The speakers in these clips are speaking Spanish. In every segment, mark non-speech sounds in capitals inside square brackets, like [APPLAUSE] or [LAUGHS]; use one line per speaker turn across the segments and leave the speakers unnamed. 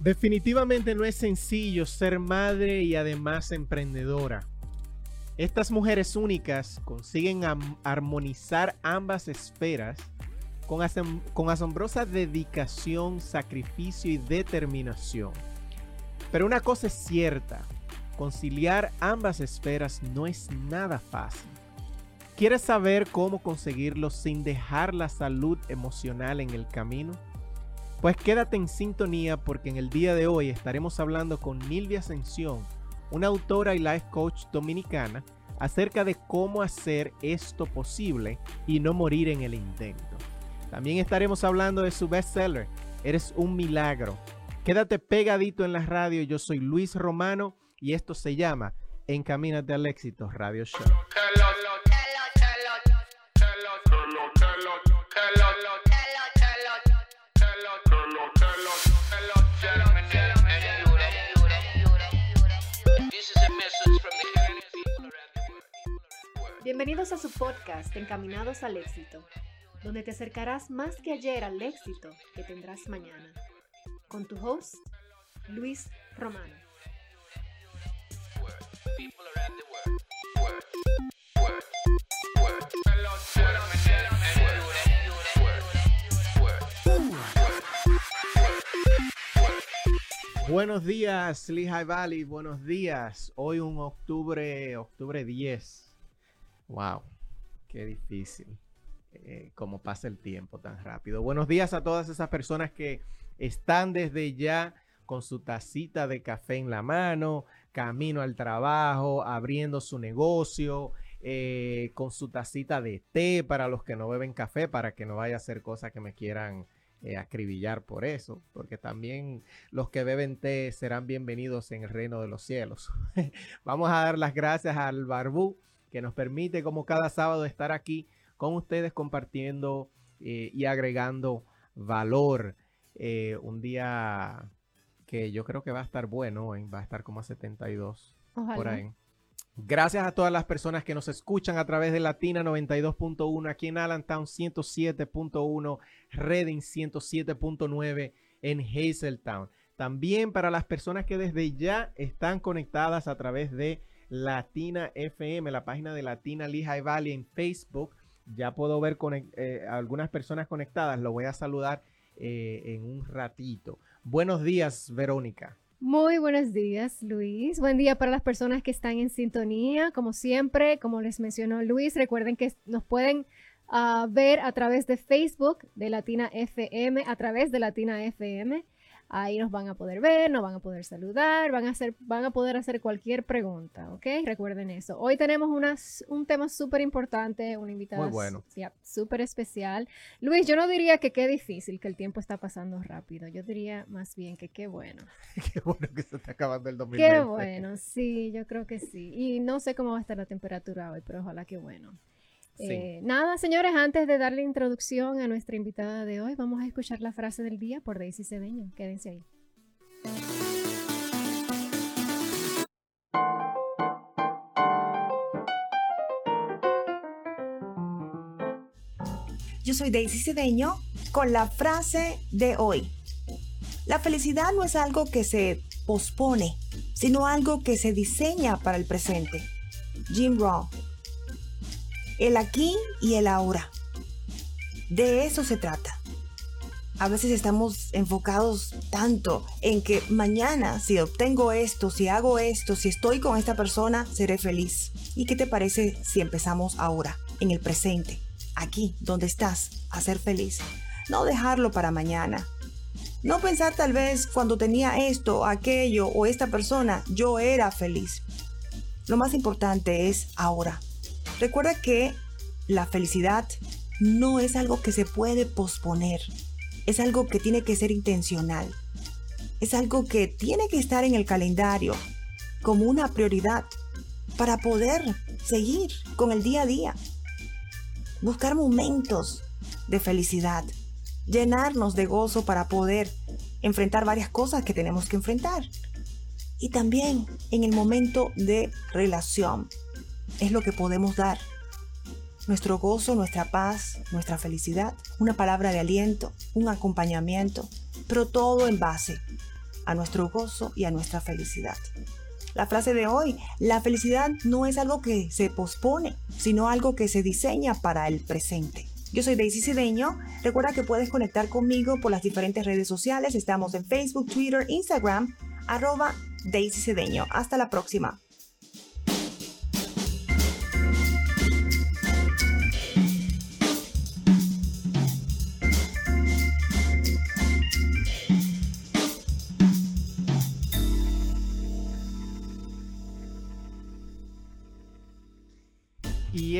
Definitivamente no es sencillo ser madre y además emprendedora. Estas mujeres únicas consiguen armonizar ambas esferas con, asombrosa dedicación, sacrificio y determinación. Pero una cosa es cierta, conciliar ambas esferas no es nada fácil. ¿Quieres saber cómo conseguirlo sin dejar la salud emocional en el camino? Pues quédate en sintonía porque en el día de hoy estaremos hablando con Nilvia Ascensión, una autora y life coach dominicana, acerca de cómo hacer esto posible y no morir en el intento. También estaremos hablando de su bestseller, Eres un milagro. Quédate pegadito en la radio, yo soy Luis Romano y esto se llama Encamínate al éxito Radio Show.
Bienvenidos a su podcast Encaminados al éxito, donde te acercarás más que ayer al éxito que tendrás mañana. Con tu host, Luis Romano.
Buenos días, Lehigh Valley. Buenos días. Hoy un octubre, octubre 10 Wow, qué difícil. Eh, como pasa el tiempo tan rápido. Buenos días a todas esas personas que están desde ya con su tacita de café en la mano, camino al trabajo, abriendo su negocio, eh, con su tacita de té para los que no beben café, para que no vaya a ser cosas que me quieran eh, acribillar por eso, porque también los que beben té serán bienvenidos en el reino de los cielos. [LAUGHS] Vamos a dar las gracias al Barbú que nos permite como cada sábado estar aquí con ustedes compartiendo eh, y agregando valor. Eh, un día que yo creo que va a estar bueno, va a estar como a 72 por ahí. Gracias a todas las personas que nos escuchan a través de Latina 92.1, aquí en Allentown 107.1, Reading 107.9 en Hazeltown. También para las personas que desde ya están conectadas a través de Latina FM, la página de Latina Lehigh Valley en Facebook. Ya puedo ver con, eh, algunas personas conectadas. Lo voy a saludar eh, en un ratito. Buenos días, Verónica.
Muy buenos días, Luis. Buen día para las personas que están en sintonía. Como siempre, como les mencionó Luis, recuerden que nos pueden ah, ver a través de Facebook de Latina FM, a través de Latina FM. Ahí nos van a poder ver, nos van a poder saludar, van a, hacer, van a poder hacer cualquier pregunta, ¿ok? Recuerden eso. Hoy tenemos unas, un tema súper importante,
Muy bueno.
súper especial. Luis, yo no diría que qué difícil, que el tiempo está pasando rápido. Yo diría más bien que qué bueno. [LAUGHS]
qué bueno que se está acabando el 2020.
Qué bueno, sí, yo creo que sí. Y no sé cómo va a estar la temperatura hoy, pero ojalá que bueno. Eh, nada, señores, antes de darle introducción a nuestra invitada de hoy, vamos a escuchar la frase del día por Daisy Cedeño. Quédense ahí.
Yo soy Daisy Cedeño con la frase de hoy. La felicidad no es algo que se pospone, sino algo que se diseña para el presente. Jim Rohn el aquí y el ahora. De eso se trata. A veces estamos enfocados tanto en que mañana si obtengo esto, si hago esto, si estoy con esta persona, seré feliz. ¿Y qué te parece si empezamos ahora, en el presente, aquí, donde estás, a ser feliz? No dejarlo para mañana. No pensar tal vez cuando tenía esto, aquello o esta persona, yo era feliz. Lo más importante es ahora, Recuerda que la felicidad no es algo que se puede posponer, es algo que tiene que ser intencional, es algo que tiene que estar en el calendario como una prioridad para poder seguir con el día a día. Buscar momentos de felicidad, llenarnos de gozo para poder enfrentar varias cosas que tenemos que enfrentar. Y también en el momento de relación, es lo que podemos dar. Nuestro gozo, nuestra paz, nuestra felicidad, una palabra de aliento, un acompañamiento, pero todo en base a nuestro gozo y a nuestra felicidad. La frase de hoy, la felicidad no es algo que se pospone, sino algo que se diseña para el presente. Yo soy Daisy Cedeño. Recuerda que puedes conectar conmigo por las diferentes redes sociales. Estamos en Facebook, Twitter, Instagram, arroba Daisy Cedeño. Hasta la próxima.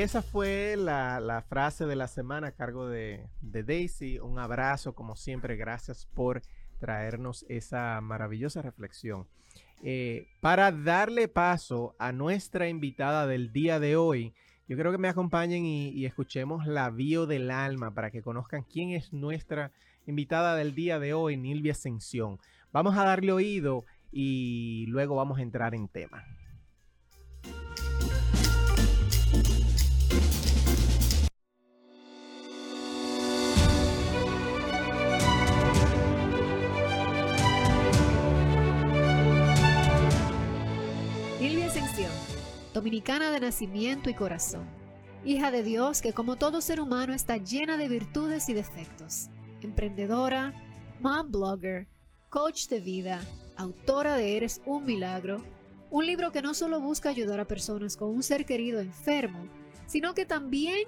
Esa fue la, frase de la semana a cargo de, Daisy. Un abrazo, como siempre. Gracias por traernos esa maravillosa reflexión. Eh, para darle paso a nuestra invitada del día de hoy, yo creo que me acompañen y, escuchemos la bio del alma para que conozcan quién es nuestra invitada del día de hoy, Nilvia Ascensión. Vamos a darle oído y luego vamos a entrar en tema.
Dominicana de nacimiento y corazón, hija de Dios que como todo ser humano está llena de virtudes y defectos, emprendedora, mom blogger, coach de vida, autora de Eres un Milagro, un libro que no solo busca ayudar a personas con un ser querido enfermo, sino que también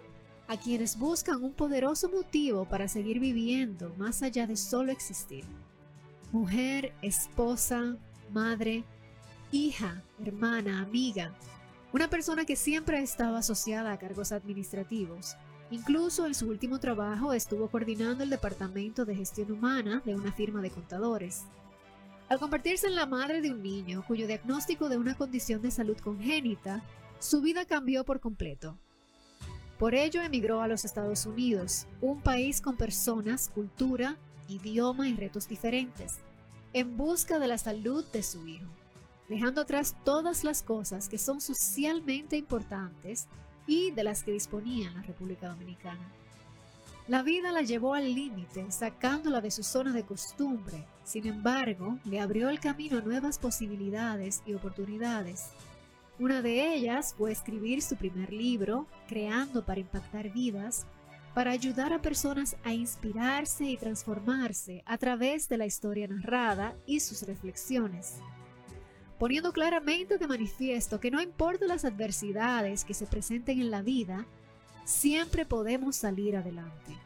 a quienes buscan un poderoso motivo para seguir viviendo más allá de solo existir. Mujer, esposa, madre, hija, hermana, amiga, una persona que siempre ha estado asociada a cargos administrativos. Incluso en su último trabajo estuvo coordinando el departamento de gestión humana de una firma de contadores. Al convertirse en la madre de un niño cuyo diagnóstico de una condición de salud congénita, su vida cambió por completo. Por ello emigró a los Estados Unidos, un país con personas, cultura, idioma y retos diferentes, en busca de la salud de su hijo dejando atrás todas las cosas que son socialmente importantes y de las que disponía la República Dominicana. La vida la llevó al límite, sacándola de su zona de costumbre. Sin embargo, le abrió el camino a nuevas posibilidades y oportunidades. Una de ellas fue escribir su primer libro, Creando para Impactar Vidas, para ayudar a personas a inspirarse y transformarse a través de la historia narrada y sus reflexiones poniendo claramente de manifiesto que no importa las adversidades que se presenten en la vida, siempre podemos salir adelante.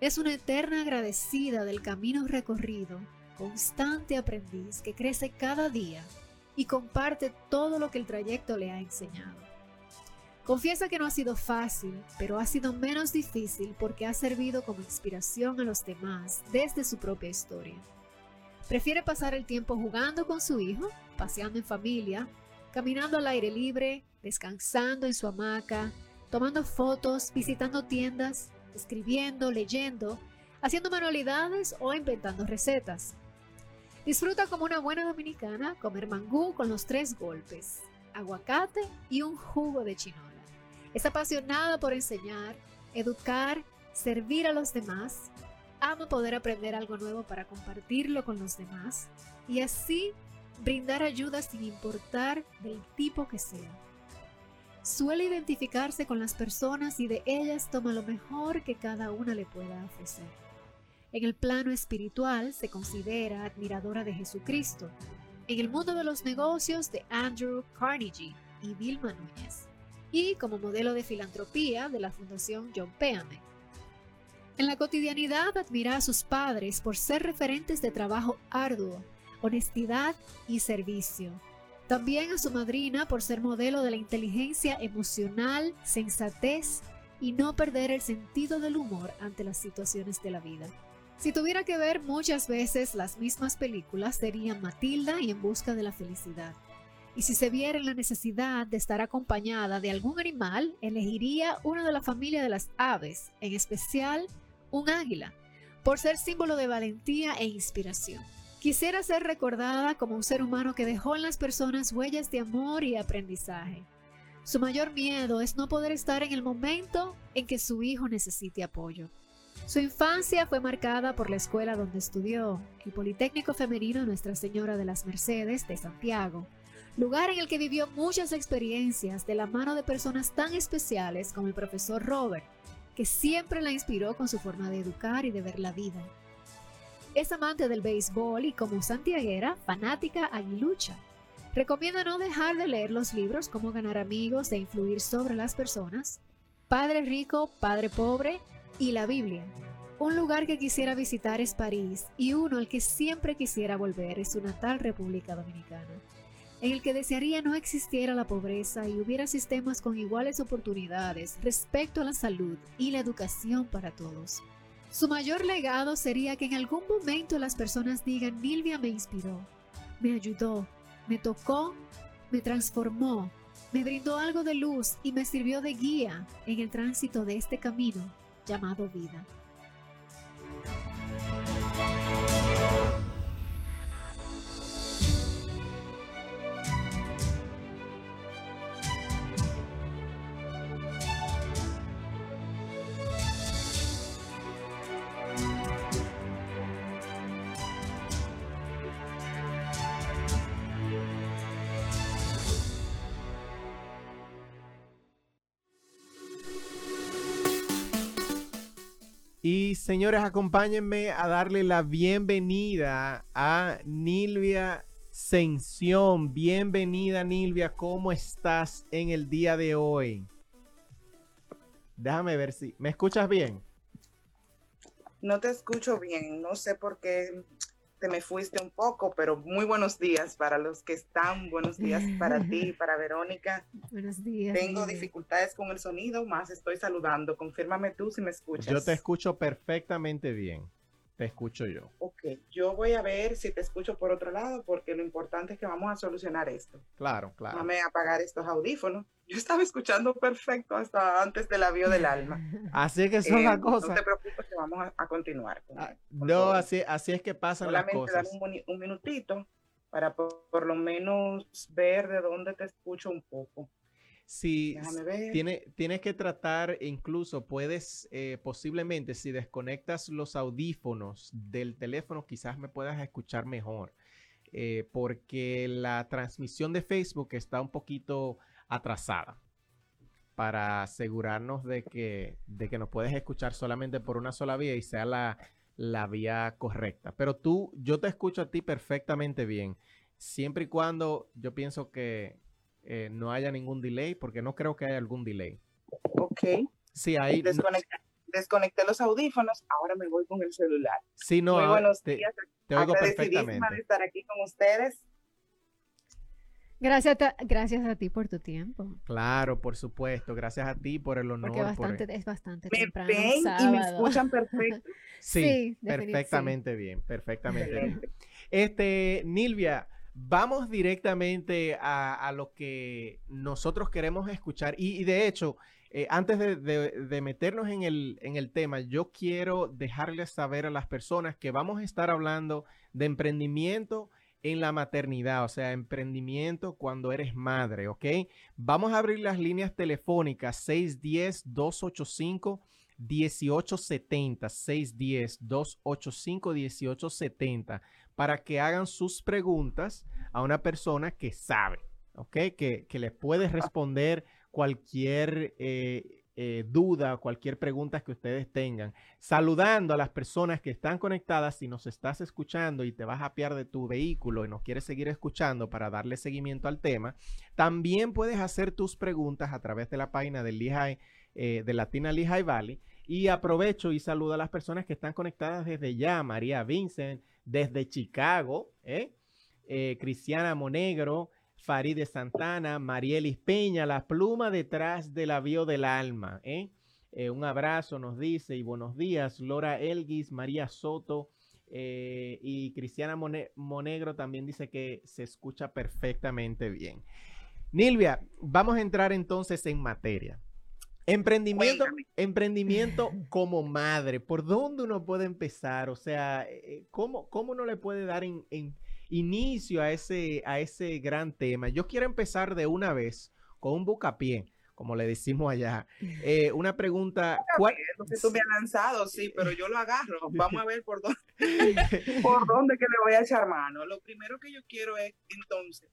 Es una eterna agradecida del camino recorrido, constante aprendiz que crece cada día y comparte todo lo que el trayecto le ha enseñado. Confiesa que no ha sido fácil, pero ha sido menos difícil porque ha servido como inspiración a los demás desde su propia historia. Prefiere pasar el tiempo jugando con su hijo, paseando en familia, caminando al aire libre, descansando en su hamaca, tomando fotos, visitando tiendas, escribiendo, leyendo, haciendo manualidades o inventando recetas. Disfruta como una buena dominicana comer mangú con los tres golpes, aguacate y un jugo de chinola. Es apasionada por enseñar, educar, servir a los demás ama poder aprender algo nuevo para compartirlo con los demás y así brindar ayuda sin importar del tipo que sea. Suele identificarse con las personas y de ellas toma lo mejor que cada una le pueda ofrecer. En el plano espiritual se considera admiradora de Jesucristo. En el mundo de los negocios de Andrew Carnegie y Vilma Núñez. Y como modelo de filantropía de la Fundación John Peame en la cotidianidad admira a sus padres por ser referentes de trabajo arduo, honestidad y servicio. También a su madrina por ser modelo de la inteligencia emocional, sensatez y no perder el sentido del humor ante las situaciones de la vida. Si tuviera que ver muchas veces las mismas películas serían Matilda y En Busca de la Felicidad. Y si se viera en la necesidad de estar acompañada de algún animal, elegiría uno de la familia de las aves, en especial un águila, por ser símbolo de valentía e inspiración. Quisiera ser recordada como un ser humano que dejó en las personas huellas de amor y aprendizaje. Su mayor miedo es no poder estar en el momento en que su hijo necesite apoyo. Su infancia fue marcada por la escuela donde estudió, el Politécnico Femenino Nuestra Señora de las Mercedes de Santiago, lugar en el que vivió muchas experiencias de la mano de personas tan especiales como el profesor Robert, que siempre la inspiró con su forma de educar y de ver la vida. Es amante del béisbol y como santiaguera, fanática aguilucha. Recomienda no dejar de leer los libros Cómo ganar amigos e influir sobre las personas, Padre rico, Padre pobre y la Biblia. Un lugar que quisiera visitar es París y uno al que siempre quisiera volver es su natal República Dominicana, en el que desearía no existiera la pobreza y hubiera sistemas con iguales oportunidades respecto a la salud y la educación para todos. Su mayor legado sería que en algún momento las personas digan, Nilvia me inspiró, me ayudó, me tocó, me transformó, me brindó algo de luz y me sirvió de guía en el tránsito de este camino llamado vida.
Y señores, acompáñenme a darle la bienvenida a Nilvia Sención. Bienvenida Nilvia, ¿cómo estás en el día de hoy? Déjame ver si... ¿Me escuchas bien?
No te escucho bien, no sé por qué te me fuiste un poco, pero muy buenos días para los que están, buenos días para ti, [LAUGHS] para Verónica.
Buenos días.
Tengo dificultades con el sonido, más estoy saludando. Confírmame tú si me escuchas.
Yo te escucho perfectamente bien. Te escucho yo.
Ok, yo voy a ver si te escucho por otro lado, porque lo importante es que vamos a solucionar esto.
Claro, claro.
Dame apagar estos audífonos. [LAUGHS] Yo estaba escuchando perfecto hasta antes del avión del alma. [LAUGHS]
Así es que son las
Eh,
cosas.
No te preocupes que vamos a, a continuar. con-
Ah,
con
No,
todo.
así, así es que pasan las
Solamente dar
cosas.
un, boni- un minutito para por, por lo menos ver de dónde te escucho un poco.
Si tiene, tienes que tratar, incluso puedes, eh, posiblemente, si desconectas los audífonos del teléfono, quizás me puedas escuchar mejor. eh, porque la transmisión de Facebook está un poquito atrasada para asegurarnos de que, de que nos puedes escuchar solamente por una sola vía y sea la, la vía correcta. Pero tú, yo te escucho a ti perfectamente bien, siempre y cuando yo pienso que eh, no haya ningún delay, porque no creo que haya algún delay.
Ok.
Sí, ahí, no-
Desconecté, desconecté los audífonos, ahora me voy con el celular.
sí, no,
Muy buenos
te,
días.
te oigo perfectamente.
de estar aquí con ustedes.
Gracias, a- gracias a ti por tu tiempo.
Claro, por supuesto. Gracias a ti por el honor.
Porque
por-
bastante, es bastante
Me
temprano.
ven y me escuchan [LAUGHS] perfecto.
Sí,
Sí,
perfectamente bien, perfectamente bien. Este, Nilvia, vamos directamente a, lo que nosotros queremos escuchar. Y, de hecho, eh, antes de, de- de meternos en el, en el tema, yo quiero dejarles saber a las personas que vamos a estar hablando de emprendimiento en la maternidad, o sea, emprendimiento cuando eres madre, ¿ok? Vamos a abrir las líneas telefónicas 610-285. 1870 610 285 1870 para que hagan sus preguntas a una persona que sabe, ¿ok? Que, que les puede responder cualquier eh, eh, duda, cualquier pregunta que ustedes tengan. Saludando a las personas que están conectadas, si nos estás escuchando y te vas a apiar de tu vehículo y nos quieres seguir escuchando para darle seguimiento al tema, también puedes hacer tus preguntas a través de la página del Lehigh, eh, de Latina Lehigh Valley. Y aprovecho y saludo a las personas que están conectadas desde ya. María Vincent, desde Chicago, ¿eh? Eh, Cristiana Monegro, Farideh Santana, Marielis Peña, la pluma detrás del avión del alma. ¿eh? Eh, un abrazo nos dice y buenos días. Laura Elguis, María Soto eh, y Cristiana Mone- Monegro también dice que se escucha perfectamente bien. Nilvia, vamos a entrar entonces en materia. Emprendimiento,
Cuéntame.
emprendimiento [LAUGHS] como madre, ¿por dónde uno puede empezar? O sea, eh, ¿cómo, cómo uno le puede dar en, en inicio a ese, a ese gran tema? Yo quiero empezar de una vez con un bucapié. como le decimos allá. [LAUGHS] Eh, una pregunta. ¿cuál...
Lo que tú me has lanzado, sí, pero yo lo agarro. [LAUGHS] Vamos a ver por dónde, por dónde que le voy a echar mano. Lo primero que yo quiero es, entonces,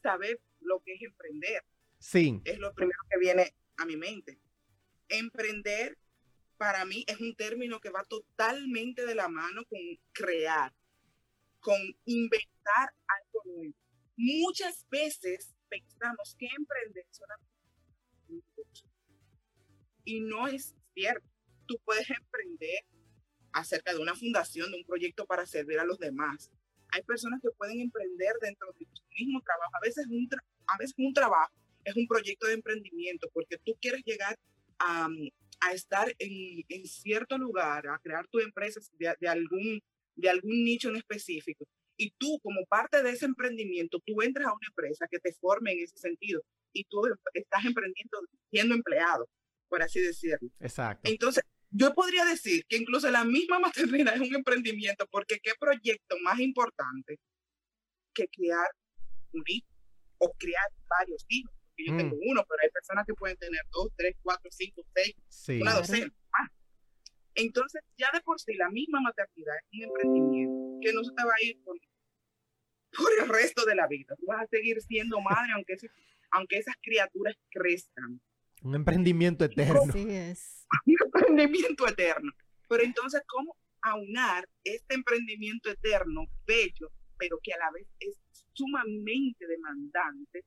saber lo que es emprender.
Sí.
Es lo primero que viene a mi mente. Emprender, para mí, es un término que va totalmente de la mano con crear, con inventar algo nuevo. Muchas veces pensamos que emprender solamente y no es cierto. Tú puedes emprender acerca de una fundación, de un proyecto para servir a los demás. Hay personas que pueden emprender dentro de su mismo trabajo. A veces un, a veces un trabajo es un proyecto de emprendimiento porque tú quieres llegar a, a estar en, en, cierto lugar, a crear tu empresa de, de, algún, de algún nicho en específico. Y tú, como parte de ese emprendimiento, tú entras a una empresa que te forme en ese sentido y tú estás emprendiendo siendo empleado, por así decirlo.
Exacto.
Entonces, yo podría decir que incluso la misma [LAUGHS] maternidad es un emprendimiento, porque qué proyecto más importante que crear un hijo o crear varios hijos. Porque yo mm. tengo uno, pero hay personas que pueden tener dos, tres, cuatro, cinco, seis, sí. una docena. Ah. Entonces, ya de por sí, la misma maternidad es un emprendimiento que no se te va a ir por, por el resto de la vida. Tú vas a seguir siendo [LAUGHS] madre, aunque aunque esas criaturas crezcan.
Un emprendimiento eterno.
Así es. [LAUGHS]
Un emprendimiento eterno. Pero entonces, ¿cómo aunar este emprendimiento eterno, bello, pero que a la vez es sumamente demandante?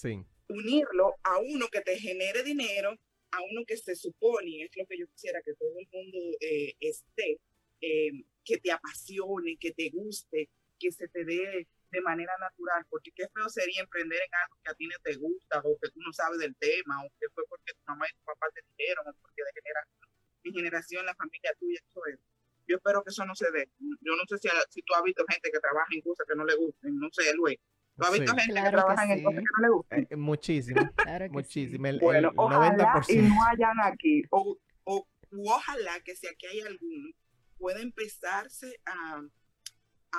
Sí.
Unirlo a uno que te genere dinero, a uno que se supone, es lo que yo quisiera que todo el mundo eh, esté, eh, que te apasione, que te guste, que se te dé de manera natural, porque qué feo sería emprender en algo que a ti no te gusta o que tú no sabes del tema o que fue porque tu mamá y tu papá te dijeron o porque de generación en generación la familia tuya, eso es. Yo espero que eso no se dé. Yo no sé si, si tú has visto gente que trabaja en cosas que no le gusten, no sé, Luis. ¿Tú has visto gente que trabaja en cosas que no le gusten?
Eh, muchísimo, [LAUGHS]
claro
muchísimo. El,
bueno,
el
ojalá
90%.
y no hayan aquí, o, o ojalá que si aquí hay alguno, pueda empezarse a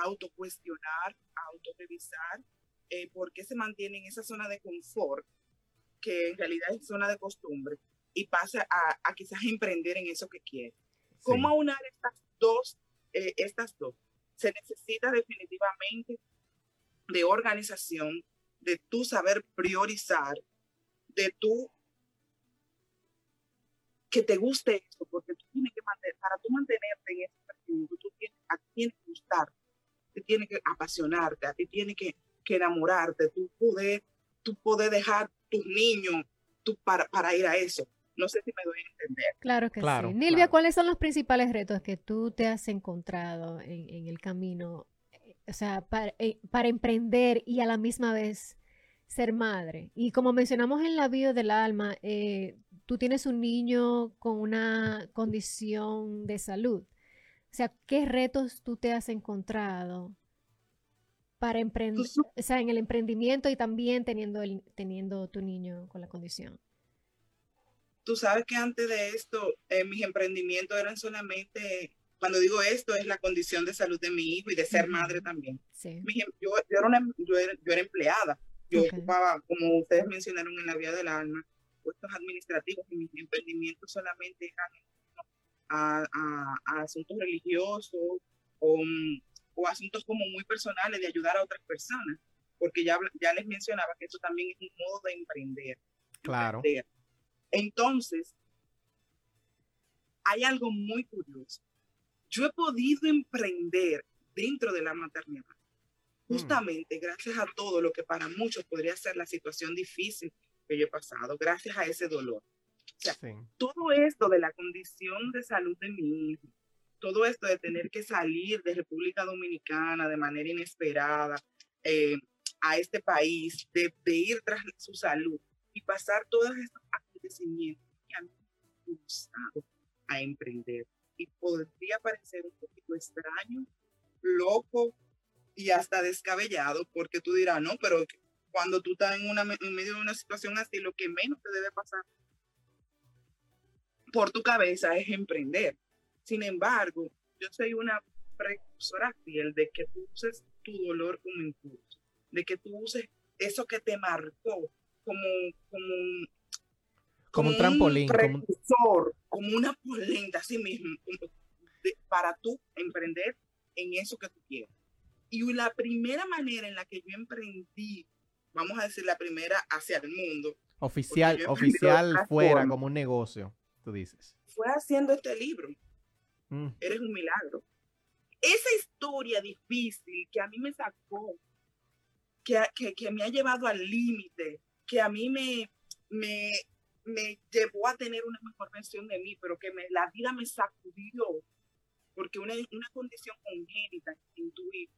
autocuestionar, autorrevisar eh, por qué se mantiene en esa zona de confort, que en realidad es zona de costumbre, y pasa a, a quizás emprender en eso que quiere. ¿Cómo
Sí.
aunar estas dos, eh, estas dos? Se necesita definitivamente de organización, de tu saber priorizar, de tu que te guste esto, porque tú tienes que mantener, para tú mantenerte en ese emprendimiento, tú tienes, a ti tiene que gustarte, te tiene que apasionarte, a ti tiene que, que enamorarte, tú poder, tú poder dejar tus niños tú para, para ir a eso. No sé si me doy a entender.
Claro que
Claro,
sí. Nilvia,
claro.
¿cuáles son los principales retos que tú te has encontrado en, en el camino? O sea, para, eh, para emprender y a la misma vez ser madre. Y como mencionamos en la bio del alma, eh, tú tienes un niño con una condición de salud. O sea, ¿qué retos tú te has encontrado para emprender, o sea, en el emprendimiento y también teniendo, el, teniendo tu niño con la condición?
Tú sabes que antes de esto, eh, mis emprendimientos eran solamente, cuando digo esto, es la condición de salud de mi hijo y de ser madre también.
Sí.
Yo, yo era una, yo, era, yo era empleada. Yo
Ok.
ocupaba, como ustedes mencionaron en la vía del alma, puestos administrativos y mis emprendimientos solamente eran a, a- a asuntos religiosos o, mm, o asuntos como muy personales de ayudar a otras personas, porque ya, ya les mencionaba que eso también es un modo de emprender.
Claro.
emprender. Entonces, hay algo muy curioso. Yo he podido emprender dentro de la maternidad,
Mm.
justamente gracias a todo lo que para muchos podría ser la situación difícil que yo he pasado, gracias a ese dolor. sea,
Sí.
Todo esto de la condición de salud de mi hijo, todo esto de tener que salir de República Dominicana de manera inesperada eh, a este país, de, de ir tras su salud y pasar todos estos acontecimientos que a mí me han impulsado a emprender. Y podría parecer un poquito extraño, loco y hasta descabellado, porque tú dirás, no, pero cuando tú estás en, una, en medio de una situación así, lo que menos te debe pasar por tu cabeza es emprender. Sin embargo, yo soy una precursora fiel de que tú uses tu dolor como impulso, de que tú uses eso que te marcó como, como,
como, un trampolín,
como, como una polenta, así mismo, para tú emprender en eso que tú quieres. Y la primera manera en la que yo emprendí, vamos a decir la primera hacia el mundo.
Oficial, oficial fuera, como un negocio, tú dices.
Fue haciendo este libro. Mm. Eres un milagro. Esa historia difícil que a mí me sacó, que, que, que me ha llevado al límite, que a mí me, me, me llevó a tener una mejor versión de mí, pero que me, la vida me sacudió porque una, una condición congénita intuí.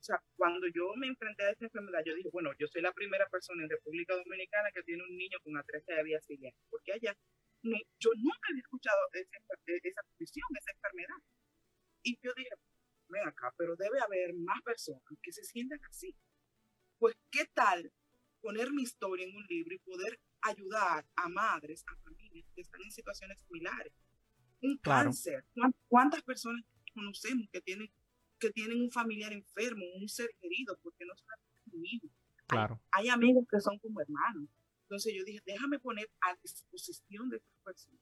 O sea, cuando yo me enfrenté a esta enfermedad, yo dije, bueno, yo soy la primera persona en República Dominicana que tiene un niño con atresia de vía siguiente, porque allá no, yo nunca había escuchado esa condición, esa enfermedad. Y yo dije, ven acá, pero debe haber más personas que se sientan así. Pues, ¿qué tal poner mi historia en un libro y poder ayudar a madres, a familias que están en situaciones similares? un cáncer. ¿Cuántas personas conocemos que tienen, que tienen un familiar enfermo, un ser querido, porque no solamente un hijo?
Claro.
Hay, amigos que son como hermanos. Entonces yo dije, déjame poner a disposición de estas personas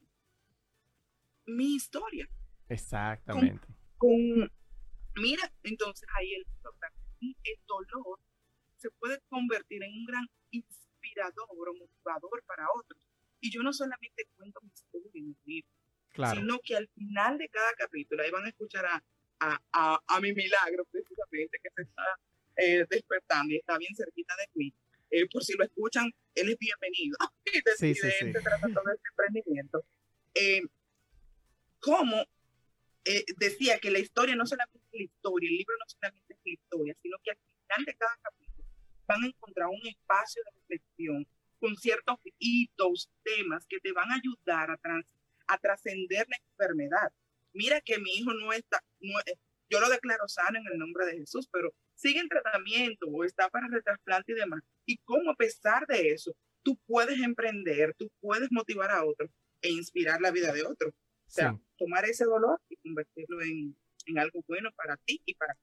mi historia.
Exactamente.
Con, mira, entonces ahí el, el dolor se puede convertir en un gran inspirador o motivador para otros. Y yo no solamente cuento mi historia en mi libro, sino que al final de cada capítulo ahí van a escuchar a, a, a, mi milagro precisamente que se está eh, despertando y está bien cerquita de mí. Eh, por si lo escuchan, él es bienvenido. [LAUGHS] sí, sí, sí. todo este emprendimiento. Eh, como decía que la historia no solamente es la historia, el libro no solamente es la historia, sino que al final de cada capítulo van a encontrar un espacio de reflexión con ciertos hitos, temas que te van a ayudar a transitar a trascender la enfermedad. Mira que mi hijo no está, yo lo declaro sano en el nombre de Jesús, pero sigue en tratamiento o está para retrasplante y demás. Y cómo a pesar de eso, tú puedes emprender, tú puedes motivar a otros e inspirar la vida de otros. O sea, tomar ese dolor y convertirlo en, en algo bueno para ti y para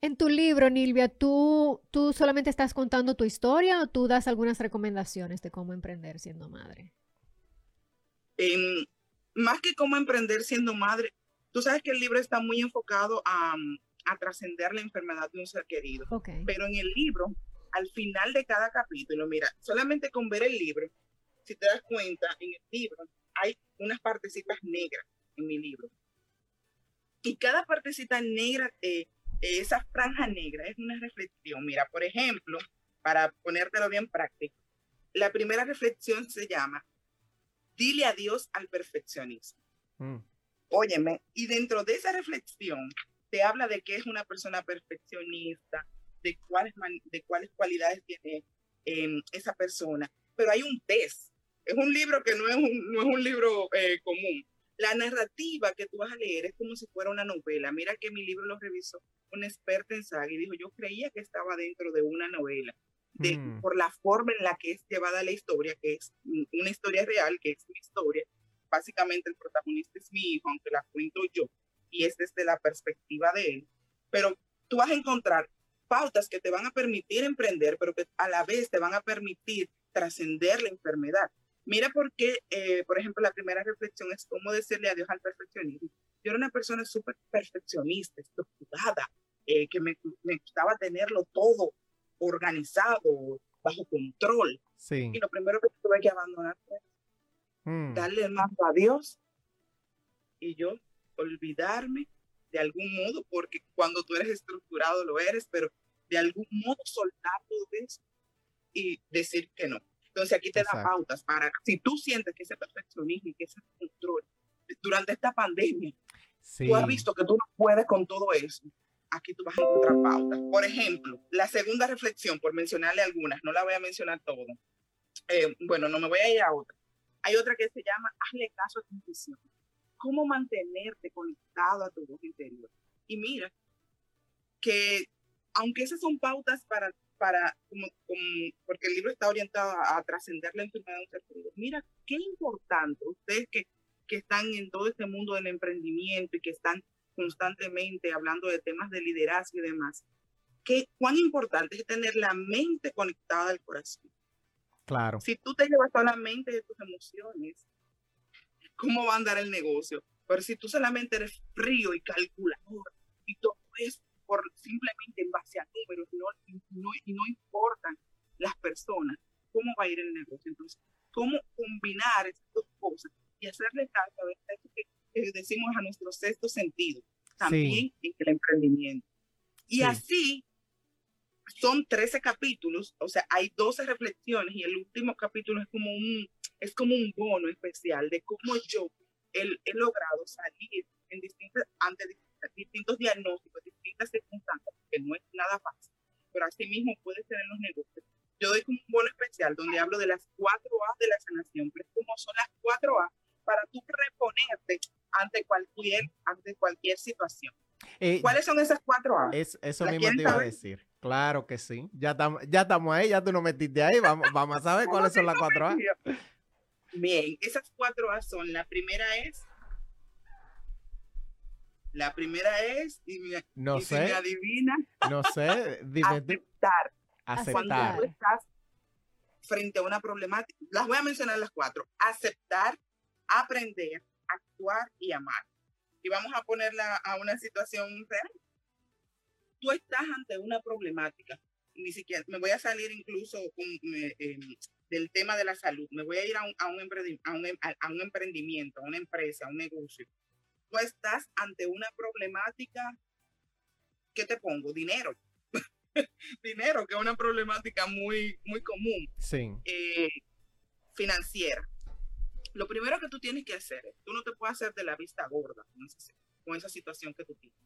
en tu libro, Nilvia, ¿tú, ¿tú solamente estás contando tu historia o tú das algunas recomendaciones de cómo emprender siendo madre?
En, más que cómo emprender siendo madre, tú sabes que el libro está muy enfocado a, a trascender la enfermedad de un ser querido. Pero en el libro, al final de cada capítulo, mira, solamente con ver el libro, si te das cuenta, en el libro hay unas partecitas negras en mi libro. Y cada partecita negra, eh, esa franja negra es una reflexión. Mira, por ejemplo, para ponértelo bien práctico, la primera reflexión se llama dile adiós al perfeccionismo. Mm. Óyeme, y dentro de esa reflexión te habla de qué es una persona perfeccionista, de cuáles, de cuáles cualidades tiene em, esa persona, pero hay un test. Es un libro que no es un, no es un libro eh, común. La narrativa que tú vas a leer es como si fuera una novela. Mira que mi libro lo revisó un experto en saga y dijo, yo creía que estaba dentro de una novela. Mm. por la forma en la que es llevada la historia, que es una historia real, que es mi historia. Básicamente el protagonista es mi hijo, aunque la cuento yo, y es desde la perspectiva de él. Pero tú vas a encontrar pautas que te van a permitir emprender, pero que a la vez te van a permitir trascender la enfermedad. Mira por qué, eh, por ejemplo, la primera reflexión es cómo decirle adiós al perfeccionismo. Yo era una persona súper perfeccionista, estructurada, eh, que me, me, gustaba tenerlo todo organizado, bajo control.
Sí.
Y lo primero que tuve que abandonar fue mm. darle mando a Dios y yo olvidarme de algún modo, porque cuando tú eres estructurado lo eres, pero de algún modo soltar todo eso y decir que no. Entonces aquí te da pautas para, si tú sientes que ese perfeccionismo y que ese control durante esta pandemia, tú has visto que tú no puedes con todo eso, aquí tú vas a encontrar pautas. Por ejemplo, la segunda reflexión, por mencionarle algunas, no la voy a mencionar todo. Eh, bueno, no me voy a ir a otra. Hay otra que se llama Hazle caso a tu intuición. ¿Cómo mantenerte conectado a tu voz interior? Y mira, que aunque esas son pautas para, para como, porque el libro está orientado a, trascender la enfermedad de un ser querido, mira qué importante ustedes que, que están en todo este mundo del emprendimiento y que están constantemente hablando de temas de liderazgo y demás, que cuán importante es tener la mente conectada al corazón.
Claro.
Si tú te llevas solamente de tus emociones, ¿cómo va a andar el negocio? Pero si tú solamente eres frío y calculador y todo es por simplemente en base a números no, no, y no importan las personas, ¿cómo va a ir el negocio? Entonces, ¿cómo combinar estas dos cosas y hacerle caso a esto que, que, decimos a nuestro sexto sentido, también sí. en el emprendimiento? Y
Sí.
así son 13 capítulos, o sea, hay 12 reflexiones y el último capítulo es como un, es como un bono especial de cómo yo he, he logrado salir en distintas, ante distintos diagnósticos, distintas circunstancias, que no es nada fácil, pero así mismo puede ser en los negocios. Yo doy como un bono especial donde hablo de las cuatro A de la sanación, pero es como son las cuatro A para tú reponerte ante cualquier, ante cualquier situación.
Eh,
¿Cuáles son esas cuatro A?
es, eso
¿La
mismo te iba a
saber?
decir. Claro que sí. Ya estamos, ya estamos ahí, ya tú nos metiste ahí. Vamos, vamos a saber [LAUGHS] cuáles son las cuatro A.
Bien, esas cuatro A son, la primera es, la primera es, y, me,
No
y si me
sé,
adivina,
no sé. Dime tú.
aceptar. Cuando
Aceptar.
tú estás frente a una problemática, las voy a mencionar las cuatro. Aceptar, aprender, actuar y amar. Y vamos a ponerla a una situación real. Tú estás ante una problemática. Ni siquiera, me voy a salir incluso con, eh, eh, del tema de la salud. Me voy a ir a un, a un, emprendi- a un a un emprendimiento, a una empresa, a un negocio. Tú estás ante una problemática. ¿Qué te pongo? Dinero. [LAUGHS] Dinero, que es una problemática muy, muy común
Sí,
eh, financiera. Lo primero que tú tienes que hacer es, tú no te puedes hacer de la vista gorda con esa, con esa situación que tú tienes.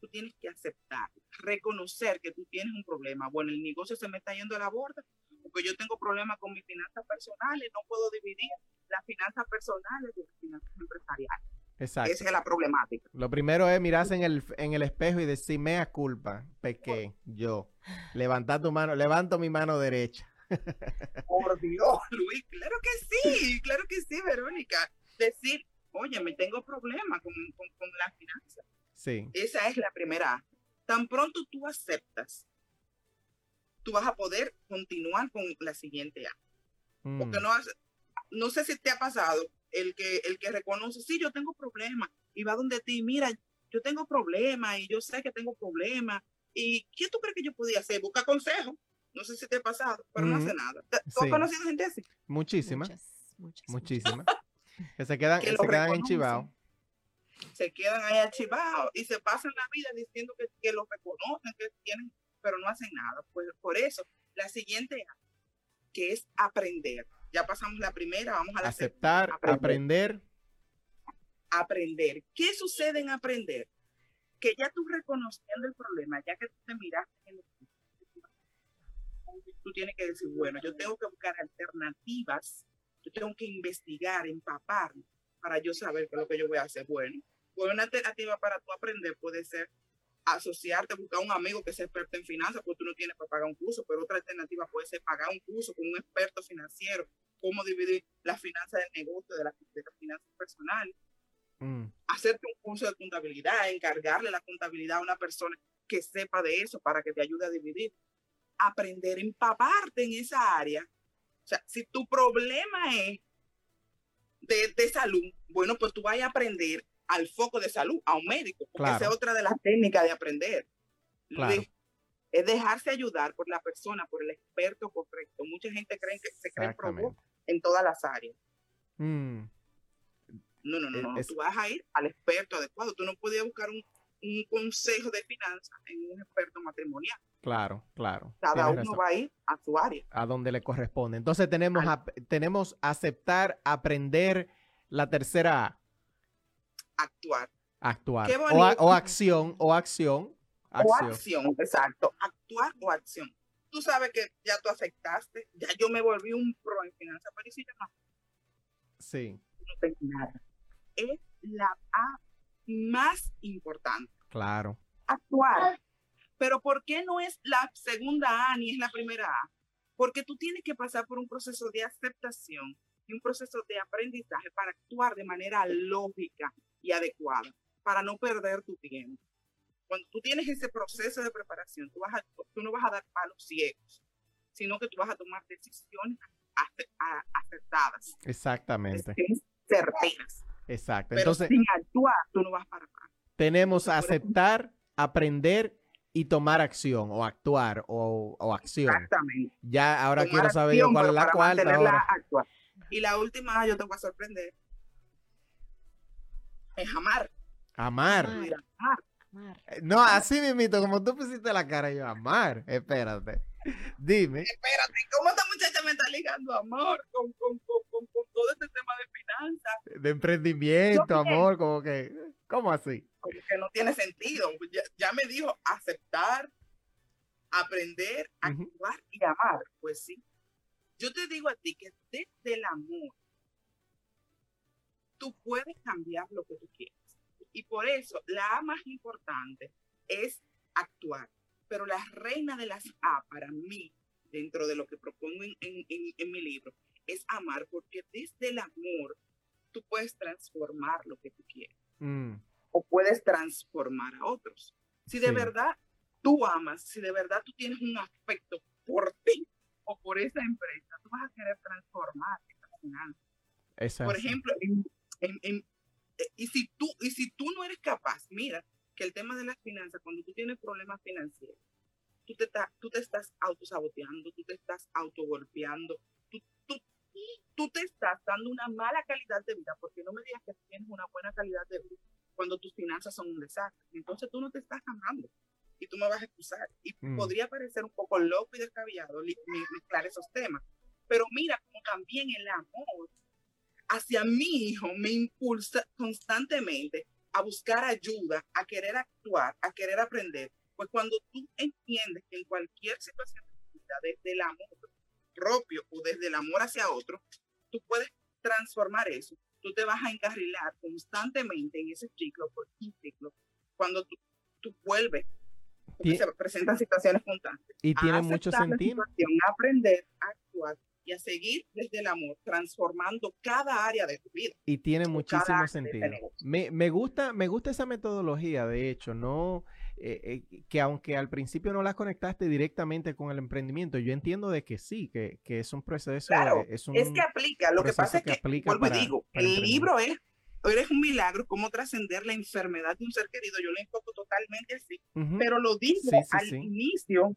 Tú tienes que aceptar, reconocer que tú tienes un problema. Bueno, el negocio se me está yendo a la borda porque yo tengo problemas con mis finanzas personales, no puedo dividir las finanzas personales de las finanzas empresariales.
Exacto.
Esa es la problemática.
Lo primero es mirarse en el, en el espejo y decir, mea culpa, pequé, yo. Levantar tu mano, levanto mi mano derecha. [LAUGHS]
Por Dios, Luis, claro que sí, claro que sí, Verónica. Decir, oye, me tengo problemas con, con, con las finanzas.
Sí,
Esa es la primera. Tan pronto tú aceptas, tú vas a poder continuar con la siguiente A.
mm,
Porque no, has- no sé si te ha pasado el que, el que reconoce, sí, yo tengo problemas, y va donde ti, mira, yo tengo problemas y yo sé que tengo problemas. ¿Y qué tú crees que yo podía hacer? Busca consejo. No sé si te ha pasado, pero no hace nada. ¿Tú
Sí.
has conocido gente así?
muchísimas,
Muchas, muchas,
muchísimas. [LAUGHS] Que se quedan,
Que
se quedan
reconocen.
enchivados.
se quedan ahí archivados y se pasan la vida diciendo que, que los reconocen, que tienen, pero no hacen nada. Pues por eso, la siguiente que es aprender. Ya pasamos la primera, vamos a la
Aceptar,
segunda.
aprender.
Aprender. ¿Qué sucede en aprender? Que ya tú reconociendo el problema, ya que tú te miraste en el tú tienes que decir, bueno, yo tengo que buscar alternativas, yo tengo que investigar, empaparme para yo saber qué es lo que yo voy a hacer. Bueno, pues una alternativa para tú aprender puede ser asociarte, buscar un amigo que sea experto en finanzas, porque tú no tienes para pagar un curso, pero otra alternativa puede ser pagar un curso con un experto financiero, cómo dividir las finanzas del negocio de las, de las finanzas personales
Mm,
hacerte un curso de contabilidad, encargarle la contabilidad a una persona que sepa de eso para que te ayude a dividir. Aprender, empaparte en esa área. O sea, si tu problema es de, de salud, bueno, pues tú vas a aprender al foco de salud, a un médico, porque
Claro.
esa es otra de las técnicas de aprender.
Claro.
Luis, Es dejarse ayudar por la persona, por el experto correcto. Mucha gente cree que se cree pro en todas las áreas.
Mm,
No, no, no,
Eh,
no.
es-
Tú vas a ir al experto adecuado. Tú no podías buscar un, un consejo de finanzas en un experto matrimonial.
claro, claro.
Cada uno
razón.
va a ir a su área.
a donde le corresponde. Entonces tenemos, ap- tenemos aceptar, aprender, la tercera A,
Actuar.
actuar.
Qué
O, a-
bonito.
o acción, o acción.
O
Acción.
acción, exacto. Actuar o acción. Tú sabes que ya tú aceptaste, ya yo me volví un pro en finanzas, pero ¿y si no,
Sí,
no tengo nada? Es la A más importante.
claro.
actuar. Pero ¿por qué no es la segunda A ni es la primera A? Porque tú tienes que pasar por un proceso de aceptación y un proceso de aprendizaje para actuar de manera lógica y adecuada, para no perder tu tiempo. Cuando tú tienes ese proceso de preparación, tú, vas a- tú no vas a dar palos ciegos, sino que tú vas a tomar decisiones acertadas.
Exactamente.
certeras.
Exacto.
Pero
Entonces,
sin actuar, tú no vas para atrás.
tenemos aceptar, aprender y tomar acción o actuar o, o acción.
Exactamente.
Ya ahora
Tomar
quiero saber
acción,
cuál es la ahora.
actuar. Y la última, yo te voy a sorprender. Es amar.
Amar. Eh, No, así mismito, como tú pusiste la cara, yo amar. Espérate. Dime.
Espérate, ¿cómo esta muchacha me está ligando amor con, con, con, con, con todo este tema de finanzas?
De emprendimiento,
Yo
amor, como que. ¿Cómo así?
Como que no tiene sentido. Ya, ya me dijo aceptar, aprender, actuar y amar. Pues sí. Yo te digo a ti que desde el amor, tú puedes cambiar lo que tú quieres. Y por eso la A más importante es actuar. Pero la reina de las A para mí, dentro de lo que propongo en, en- en- en mi libro, es amar, porque desde el amor tú puedes transformar lo que tú quieres
Mm,
o puedes transformar a otros. Si de
Sí.
verdad tú amas, si de verdad tú tienes un afecto por ti o por esa empresa, tú vas a querer transformar esa Por ejemplo, en- en- en- eh, y, si tú, y si tú no eres capaz, mira que el tema de las finanzas, cuando tú tienes problemas financieros, tú te, ta- tú te estás autosaboteando, tú te estás autogolpeando, tú, tú, tú te estás dando una mala calidad de vida, porque no me digas que tienes una buena calidad de vida cuando tus finanzas son un desastre. Entonces tú no te estás amando y tú me vas a excusar. Y
Mm.
podría parecer un poco loco y descabellado mezclar esos temas. Pero mira como también el amor hacia mi hijo me impulsa constantemente a buscar ayuda, a querer actuar, a querer aprender. Pues cuando tú entiendes que en cualquier situación de vida, desde el amor propio o desde el amor hacia otro, tú puedes transformar eso. Tú te vas a encarrilar constantemente en ese ciclo por ciclo. Cuando tú, tú vuelves, porque se presentan situaciones constantes.
Y tiene mucho sentido.
aprender, a actuar y a seguir desde el amor, transformando cada área de tu vida.
Y tiene muchísimo
de
sentido. Me, me gusta, me gusta esa metodología, de hecho, no eh, eh, que aunque al principio no la conectaste directamente con el emprendimiento, yo entiendo de que sí, que, que es un proceso,
Claro,
es un
Es que aplica, lo que pasa es
que
que, vuelvo
para-
y digo,
para
el libro es, eres un milagro, cómo trascender la enfermedad de un ser querido, yo lo enfoco totalmente así,
Ujú,
pero lo digo
Sí, sí,
al
sí.
inicio,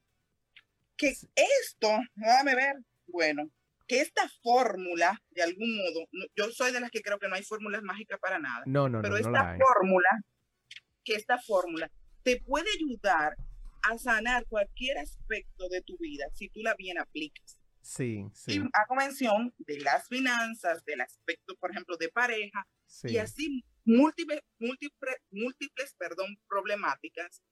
que esto, déjame ver, bueno, que esta fórmula, de algún modo, yo soy de las que creo que no hay fórmulas mágicas para nada,
No, no,
pero
no, no
esta fórmula, que esta fórmula te puede ayudar a sanar cualquier aspecto de tu vida si tú la bien aplicas.
Sí,
Y
sí,
hago mención de las finanzas, del aspecto, por ejemplo, de pareja, y
sí.
así múltiples, múltiples, múltiples, perdón, problemáticas,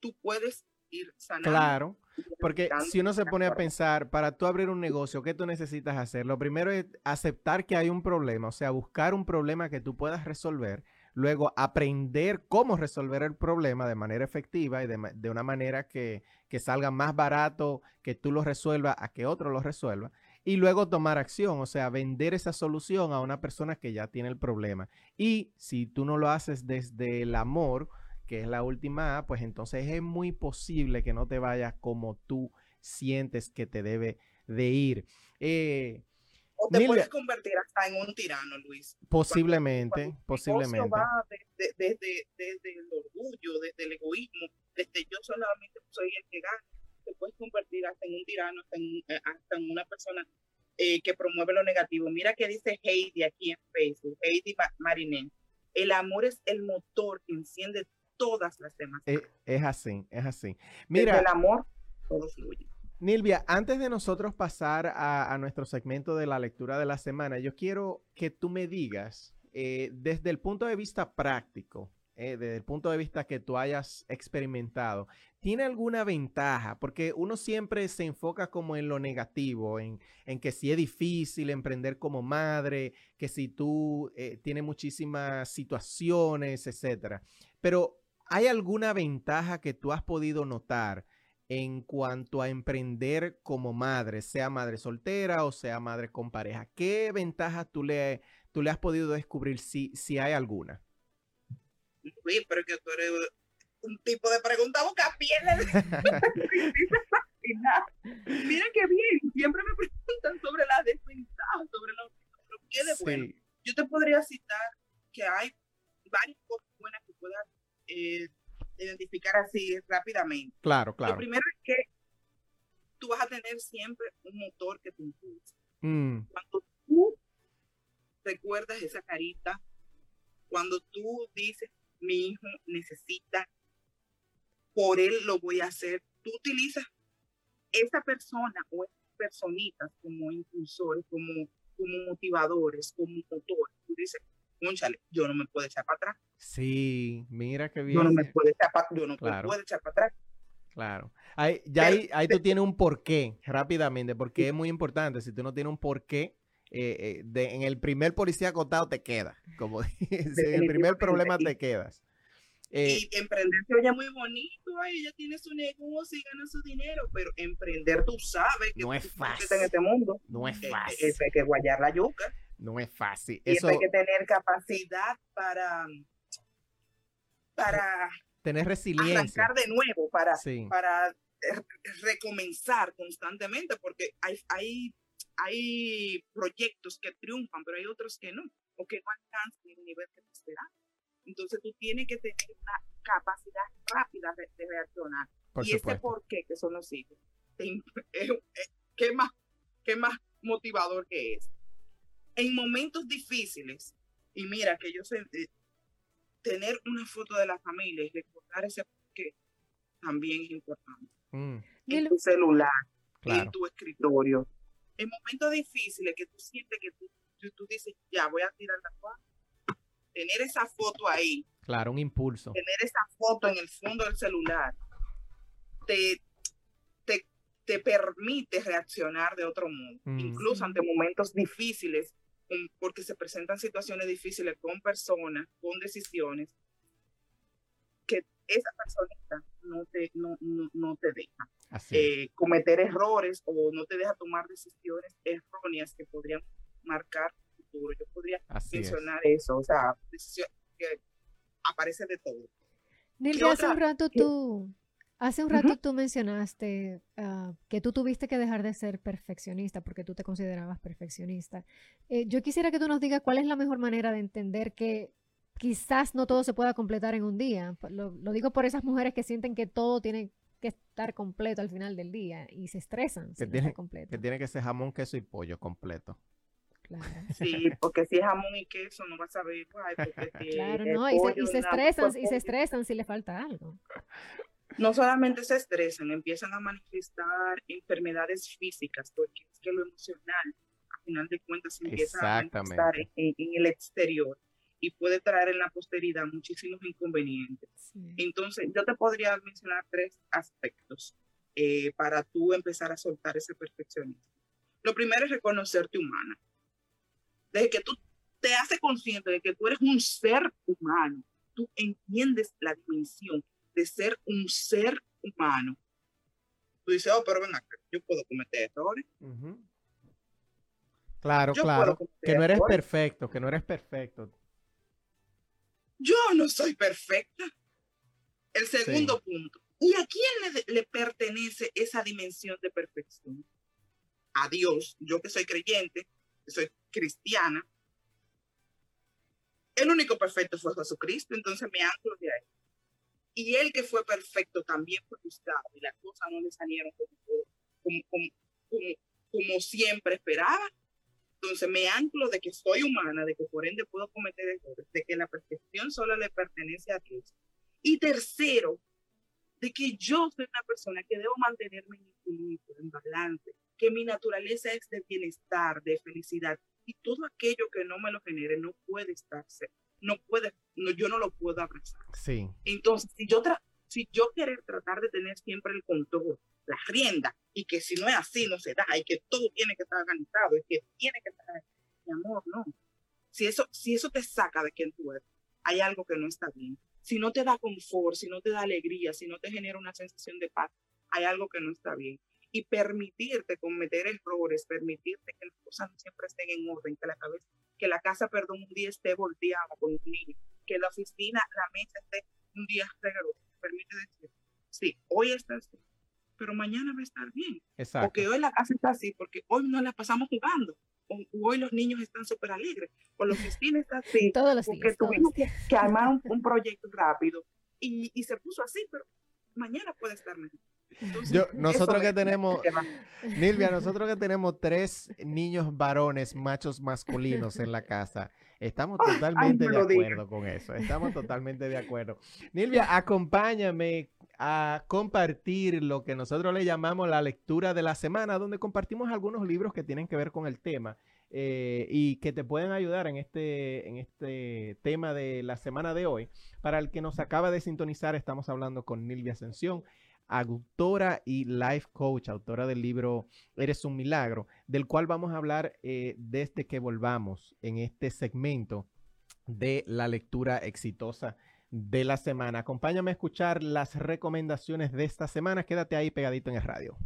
tú puedes ir sanando.
Claro, porque si uno se pone a pensar, para tú abrir un negocio, ¿qué tú necesitas hacer? Lo primero es aceptar que hay un problema, o sea, buscar un problema que tú puedas resolver, luego aprender cómo resolver el problema de manera efectiva y de una manera que, que salga más barato que tú lo resuelvas a que otro lo resuelva, y luego tomar acción, o sea, vender esa solución a una persona que ya tiene el problema. Y si tú no lo haces desde el amor, que es la última A, pues entonces es muy posible que no te vayas como tú sientes que te debe de ir. Eh,
O te puedes convertir hasta en un tirano, Luis.
posiblemente,
Cuando negocio
posiblemente.
va de- de- desde, desde el orgullo, desde el egoísmo, desde yo solamente soy el que gana, te puedes convertir hasta en un tirano, hasta en, eh, hasta en una persona eh, que promueve lo negativo. Mira que dice Heidi aquí en Facebook, Heidi Ma- Marinén. El amor es el motor que enciende todas las demás.
Eh, es así, es así.
Desde
Mira,
el amor, todo fluye.
Nilvia, antes de nosotros pasar a, a nuestro segmento de la lectura de la semana, yo quiero que tú me digas, eh, desde el punto de vista práctico, eh, desde el punto de vista que tú hayas experimentado, ¿tiene alguna ventaja? Porque uno siempre se enfoca como en lo negativo, en, en que si es difícil emprender como madre, que si tú eh, tienes muchísimas situaciones, etcétera. Pero ¿hay alguna ventaja que tú has podido notar? en cuanto a emprender como madre, sea madre soltera o sea madre con pareja. ¿Qué ventajas tú le, tú le has podido descubrir si, si hay alguna?
Luis, pero que tú eres un tipo de pregunta boca piel. [LAUGHS] Mira qué bien, siempre me preguntan sobre las desventajas, sobre los pero qué de bueno. Yo te podría citar que hay varias cosas buenas que puedas eh, identificar así rápidamente.
Claro, claro.
Lo primero es que tú vas a tener siempre un motor que te impulse.
Mm.
Cuando tú recuerdas esa carita, cuando tú dices, mi hijo necesita, por él lo voy a hacer, tú utilizas esa persona o esas personitas como impulsores, como, como motivadores, como motores. Tú dices, conchale, yo no me puedo echar para atrás.
Sí, mira qué bien.
Yo no me puedo echar para, yo no
Claro.
puedo echar para atrás.
Claro. Ahí, ya ahí, ahí tú tienes un porqué, rápidamente, porque es muy importante. Si tú no tienes un porqué, eh, eh, de, en el primer policía acotado te quedas. Como [LAUGHS] dice, en el primer problema te quedas. Eh,
y emprender se oye muy bonito, ella tiene su negocio y gana su dinero, pero emprender tú sabes que
No es fácil.
en este mundo.
no es
Eh, eh,
fácil.
Eso hay que guayar la yuca.
No es fácil.
Y eso hay que tener capacidad para, para
tener resiliencia.
arrancar de nuevo, para,
Sí,
para recomenzar constantemente, porque hay, hay, hay proyectos que triunfan, pero hay otros que no, o que no alcanzan el nivel que tú esperas. Entonces tú tienes que tener una capacidad rápida de, de reaccionar.
por
y ese
supuesto.
por qué, que son los hijos, te [LAUGHS] ¿qué, más, ¿qué más motivador que es? En momentos difíciles, y mira que yo sé, eh, tener una foto de la familia y recordar ese por qué también es importante.
Mm,
En tu celular,
claro.
en tu escritorio. En momentos difíciles que tú sientes que tú, tú, tú dices, ya voy a tirar la toalla. Tener esa foto ahí
Claro, un impulso.
tener esa foto en el fondo del celular te, te, te permite reaccionar de otro modo,
Mm.
incluso ante momentos difíciles, porque se presentan situaciones difíciles con personas, con decisiones, que esa personita no te, no, no, no te deja eh, cometer errores o no te deja tomar decisiones erróneas que podrían marcar tu futuro. Yo podría
Así es.
mencionar eso, o sea, decisión que aparece de todo.
Nilda, hace un rato tú, hace un rato tú mencionaste ah, que tú tuviste que dejar de ser perfeccionista porque tú te considerabas perfeccionista. Eh, yo quisiera que tú nos digas cuál es la mejor manera de entender que quizás no todo se pueda completar en un día. Lo, lo digo por esas mujeres que sienten que todo tiene que estar completo al final del día y se estresan si no
tiene-
está completo.
Que tiene que ser jamón, queso y pollo completo.
Claro. [LAUGHS]
Sí, porque si es jamón y queso no vas a ver, ay, porque [LAUGHS] si
Claro, no, y se, y se estresan,
pues,
y se estresan si le falta algo.
No solamente se estresan, empiezan a manifestar enfermedades físicas, porque es que lo emocional, a final de cuentas, se empieza a manifestar en, el exterior y puede traer en la posteridad muchísimos inconvenientes.
Sí.
Entonces, yo te podría mencionar tres aspectos eh, para tú empezar a soltar ese perfeccionismo. Lo primero es reconocerte humana. Desde que tú te haces consciente de que tú eres un ser humano, tú entiendes la dimensión de ser un ser humano. Tú dices, oh, pero ven acá, yo puedo cometer errores.
Ujú. Claro,
Yo
claro. Que no eres
errores.
perfecto, que no eres perfecto.
Yo no soy perfecta. El segundo punto. ¿Y a quién le, le pertenece esa dimensión de perfección? A Dios. Yo que soy creyente, que soy cristiana. El único perfecto fue Jesucristo, entonces me anclo de ahí. Y él que fue perfecto también fue juzgado y las cosas no le salieron como, como, como, como, siempre esperaba. Entonces me anclo de que soy humana, de que por ende puedo cometer errores, de que la perfección solo le pertenece a Dios. Y tercero, de que yo soy una persona que debo mantenerme en equilibrio, en balance, que mi naturaleza es de bienestar, de felicidad, y todo aquello que no me lo genere no puede estarse, no puede, no, yo no lo puedo abrazar.
Sí.
Entonces, si yo, tra si yo querer tratar de tener siempre el control, la rienda, y que si no es así, no se da, y que todo tiene que estar organizado, y que tiene que estar, mi amor, no. Si eso, si eso te saca de quien tú eres, hay algo que no está bien. Si no te da confort, si no te da alegría, si no te genera una sensación de paz, hay algo que no está bien. Y permitirte cometer errores, permitirte que las cosas no siempre estén en orden, que la cabeza, que la casa, perdón, un día esté volteada con los niños, que la oficina, la mesa esté un día regalos, te permite decir, sí, hoy está así, pero mañana va a estar bien.
Exacto.
Porque hoy la casa está así, porque hoy no la pasamos jugando. O, hoy los niños están súper alegres, o la oficina está así, [LAUGHS]
Todos los
porque
días. todos
tuvimos
días.
que, que armar un, un proyecto rápido y, y se puso así, pero mañana puede estar mejor. Entonces,
Yo-
eso
nosotros que tenemos. Nilvia, nosotros que tenemos tres niños varones, machos masculinos en la casa, estamos totalmente de acuerdo con eso. Estamos totalmente de acuerdo. Nilvia, acompáñame a compartir lo que nosotros le llamamos la lectura de la semana, donde compartimos algunos libros que tienen que ver con el tema. eh, y que te pueden ayudar en este, en este tema de la semana de hoy. Para el que nos acaba de sintonizar, estamos hablando con Nilvia Ascensión, autora y life coach, autora del libro Eres un Milagro, del cual vamos a hablar eh, desde que volvamos en este segmento de la lectura exitosa de la semana. Acompáñame a escuchar las recomendaciones de esta semana. Quédate ahí pegadito en el radio.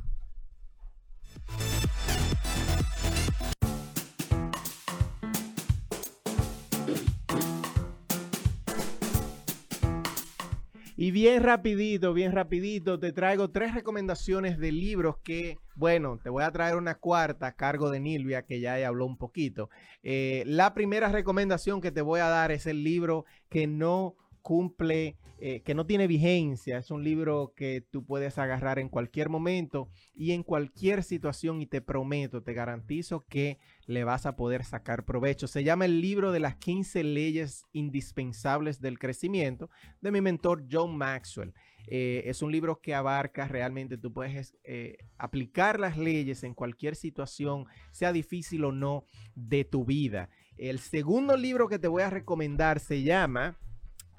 Y bien rapidito, bien rapidito, te traigo tres recomendaciones de libros que, bueno, te voy a traer una cuarta a cargo de Nilvia, que ya habló un poquito. Eh, la primera recomendación que te voy a dar es el libro que no cumple, eh, que no tiene vigencia. Es un libro que tú puedes agarrar en cualquier momento y en cualquier situación y te prometo, te garantizo que le vas a poder sacar provecho. Se llama el libro de las 15 leyes indispensables del crecimiento de mi mentor John Maxwell. Eh, es un libro que abarca realmente, tú puedes eh, aplicar las leyes en cualquier situación, sea difícil o no, de tu vida. El segundo libro que te voy a recomendar se llama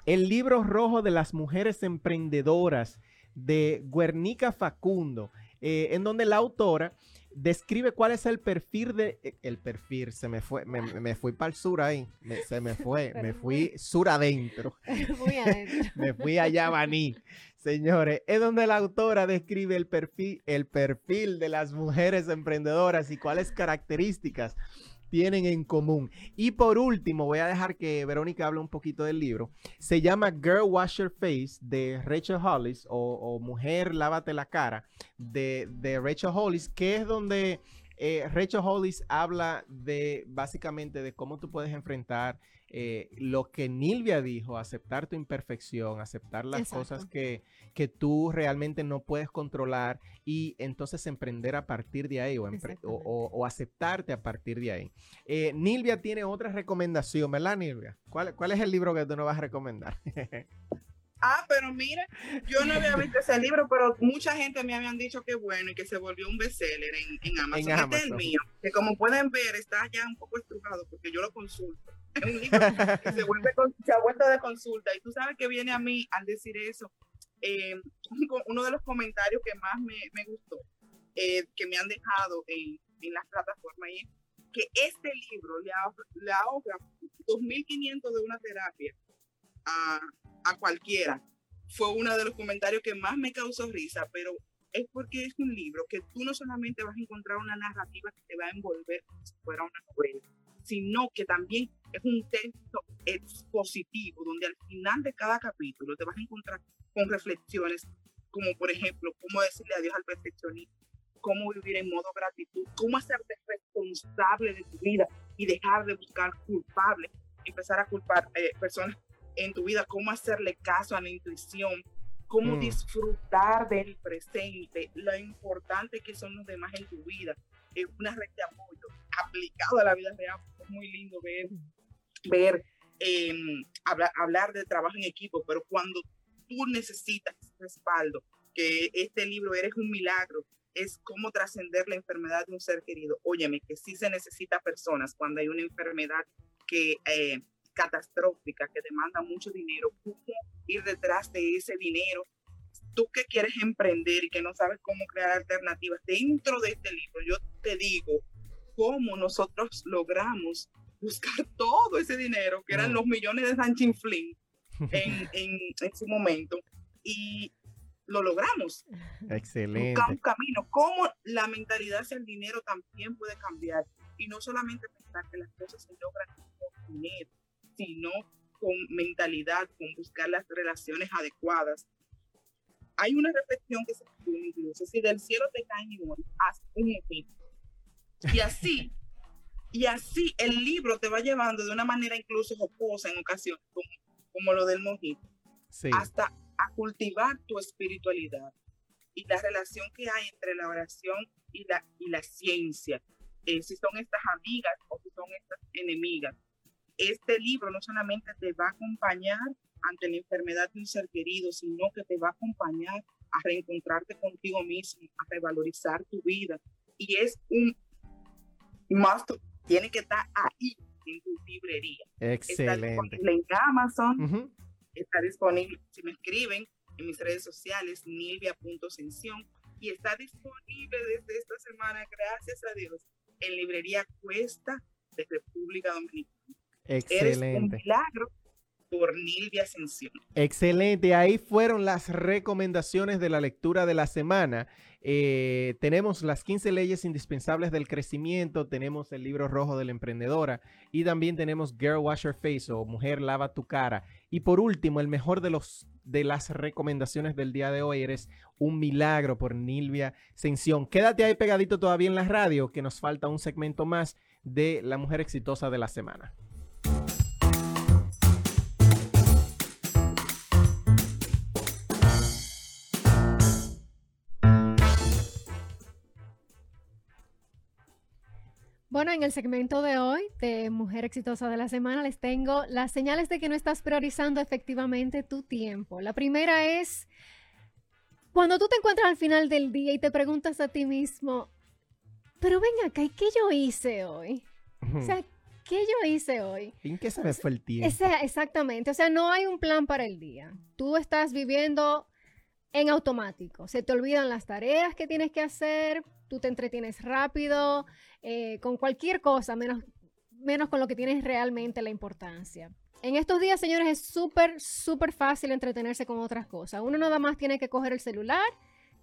El libro rojo de las mujeres emprendedoras de Guernica Facundo, eh, en donde la autora describe cuál es el perfil de eh, el perfil se me fue me, me fui para el sur ahí me- se me fue [LAUGHS] me fui sur adentro [LAUGHS] [LAUGHS] me fui a Yabaní. Señores, es donde la autora describe el perfil, el perfil de las mujeres emprendedoras y cuáles características tienen en común. Y por último, voy a dejar que Verónica hable un poquito del libro. Se llama Girl Wash Your Face de Rachel Hollis o, o Mujer Lávate la Cara de, de Rachel Hollis, que es donde eh, Rachel Hollis habla de básicamente de cómo tú puedes enfrentar eh, lo que Nilvia dijo, aceptar tu imperfección, aceptar las
Exacto.
cosas que, que tú realmente no puedes controlar y entonces emprender a partir de ahí o, o-
Exactamente.
o- o aceptarte a partir de ahí. Eh, Nilvia tiene otra recomendación, ¿verdad, Nilvia? ¿Cuál, ¿Cuál es el libro que tú nos vas a recomendar? [LAUGHS]
Ah, pero mira, yo no había visto ese libro, pero mucha gente me habían dicho que bueno y que se volvió un bestseller en, en Amazon. Este es el mío, que como pueden ver está ya un poco estrujado porque yo lo consulto. Es un libro que se, vuelve con- se ha vuelto de consulta y tú sabes que viene a mí al decir eso. eh, uno de los comentarios que más me, me gustó, eh, que me han dejado en, en las plataformas, es que este libro le ahorra, le ahorra 2.500 de una terapia a, a cualquiera. Fue uno de los comentarios que más me causó risa, pero es porque es un libro que tú no solamente vas a encontrar una narrativa que te va a envolver como si fuera una novela, sino que también es un texto expositivo donde al final de cada capítulo te vas a encontrar con reflexiones como por ejemplo cómo decirle adiós al perfeccionismo, cómo vivir en modo gratitud, cómo hacerte responsable de tu vida y dejar de buscar culpables, empezar a culpar eh, personas en tu vida, cómo hacerle caso a la intuición, cómo
Mm.
disfrutar del presente, lo importante que son los demás en tu vida, es una red de apoyo aplicado a la vida real. Es muy lindo ver, ver eh, hablar, hablar de trabajo en equipo, pero cuando tú necesitas respaldo, que este libro Eres un milagro, es cómo trascender la enfermedad de un ser querido. Óyeme, que sí se necesita personas cuando hay una enfermedad que eh, catastrófica, que demanda mucho dinero, cómo ir detrás de ese dinero. Tú que quieres emprender y que no sabes cómo crear alternativas, dentro de este libro yo te digo cómo nosotros logramos buscar [LAUGHS] todo ese dinero, que eran
Mm.
los millones de Sanchin Flynn [LAUGHS] en, en, en su momento, y lo logramos
Excelente.
buscar un camino, cómo la mentalidad hacia el dinero también puede cambiar. Y no solamente pensar que las cosas se logran con dinero, sino con mentalidad, con buscar las relaciones adecuadas. hay una reflexión que se incluso, si del cielo te cae limón, haz un mojito. Y así, y así el libro te va llevando de una manera incluso jocosa en ocasiones, como, como lo del mojito, hasta a cultivar tu espiritualidad y la relación que hay entre la oración y la, y la ciencia, eh, si son estas amigas o si son estas enemigas. Este libro no solamente te va a acompañar ante la enfermedad de un ser querido, sino que te va a acompañar a reencontrarte contigo mismo, a revalorizar tu vida. Y es un must, tiene que estar ahí en tu librería.
Excelente. Está
disponible en Amazon, está disponible, si me escriben en mis redes sociales, nilvia.sensión, y está disponible desde esta semana, gracias a Dios, en librería Cuesta de República Dominicana.
Excelente.
Eres un milagro por Nilvia Ascensión.
Excelente, ahí fueron las recomendaciones de la lectura de la semana. Eh, tenemos las 15 leyes indispensables del crecimiento, tenemos el libro rojo de la emprendedora y también tenemos Girl Wash Your Face o Mujer Lava tu cara. Y por último, el mejor de los de las recomendaciones del día de hoy eres un milagro por Nilvia Ascensión. Quédate ahí pegadito todavía en la radio que nos falta un segmento más de la mujer exitosa de la semana.
Bueno, en el segmento de hoy de Mujer Exitosa de la Semana les tengo las señales de que no estás priorizando efectivamente tu tiempo. La primera es cuando tú te encuentras al final del día y te preguntas a ti mismo, pero ven acá, ¿y qué yo hice hoy? O sea, ¿qué yo hice hoy?
¿En qué se me fue el tiempo?
exactamente, o sea, no hay un plan para el día. Tú estás viviendo en automático. Se te olvidan las tareas que tienes que hacer, tú te entretienes rápido, eh, con cualquier cosa, menos, menos con lo que tienes realmente la importancia. En estos días, señores, es súper, súper fácil entretenerse con otras cosas. Uno nada más tiene que coger el celular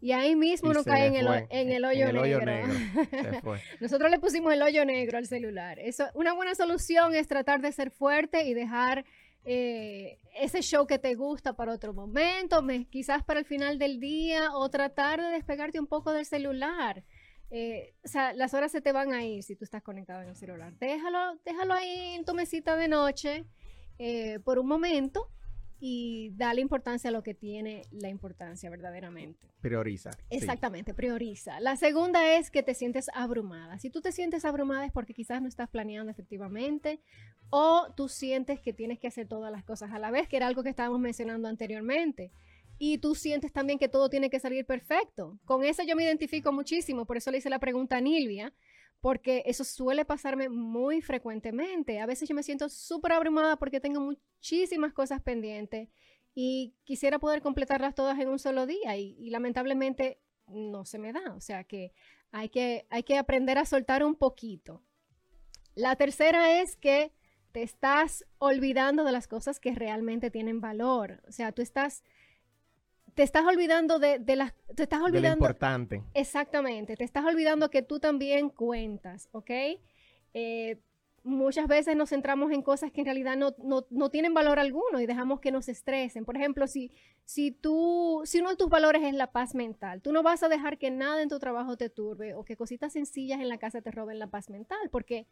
y ahí mismo uno cae en el, en el, hoyo negro. [LAUGHS] Nosotros le pusimos el hoyo negro al celular. Eso, una buena solución es tratar de ser fuerte y dejar eh, ese show que te gusta para otro momento, quizás para el final del día, o tratar de despegarte un poco del celular. Eh, o sea, las horas se te van a ir si tú estás conectado en el celular. Déjalo, déjalo ahí en tu mesita de noche eh, por un momento y dale importancia a lo que tiene la importancia verdaderamente.
Prioriza.
Exactamente, prioriza. La segunda es que te sientes abrumada. Si tú te sientes abrumada es porque quizás no estás planeando efectivamente o tú sientes que tienes que hacer todas las cosas a la vez, que era algo que estábamos mencionando anteriormente y tú sientes también que todo tiene que salir perfecto. Con eso yo me identifico muchísimo, por eso le hice la pregunta a Nilvia, porque eso suele pasarme muy frecuentemente. A veces yo me siento súper abrumada porque tengo muchísimas cosas pendientes y quisiera poder completarlas todas en un solo día y, lamentablemente no se me da. O sea que hay, que hay que aprender a soltar un poquito. La tercera es que te estás olvidando de las cosas que realmente tienen valor. O sea, tú estás te estás olvidando de, las... Te estás olvidando...
De lo importante.
Exactamente. Te estás olvidando que tú también cuentas, ¿ok? Eh, muchas veces nos centramos en cosas que en realidad no, tienen valor alguno y dejamos que nos estresen. Por ejemplo, si, si, tú, si uno de tus valores es la paz mental, tú no vas a dejar que nada en tu trabajo te turbe o que cositas sencillas en la casa te roben la paz mental, porque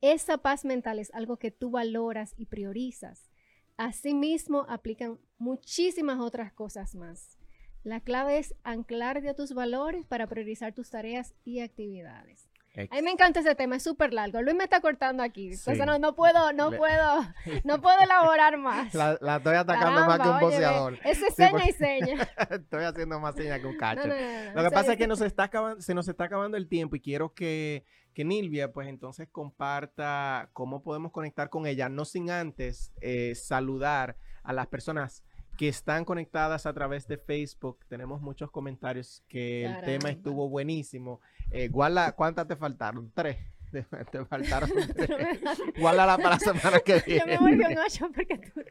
esa paz mental es algo que tú valoras y priorizas. Asimismo, aplican muchísimas otras cosas más. La clave es anclarte a tus valores para priorizar tus tareas y actividades. A mí me encanta ese tema, es súper largo. Luis me está cortando aquí. no, puedo, no puedo, [LAUGHS] no puedo elaborar más.
La, estoy atacando más que un boxeador.
Ese es seña y seña. [LAUGHS]
estoy haciendo más seña que un cacho. Lo que pasa es que nos está se nos está acabando el tiempo y quiero que que Nilvia pues entonces comparta cómo podemos conectar con ella, no sin antes eh, saludar a las personas que están conectadas a través de Facebook. Tenemos muchos comentarios que el tema estuvo buenísimo. Eh, ¿cuántas te faltaron? Tres. [LAUGHS] Te, faltaron [LAUGHS] tres. Guárdala para la [LAUGHS] semana que viene.
Yo me volví un ocho porque tú...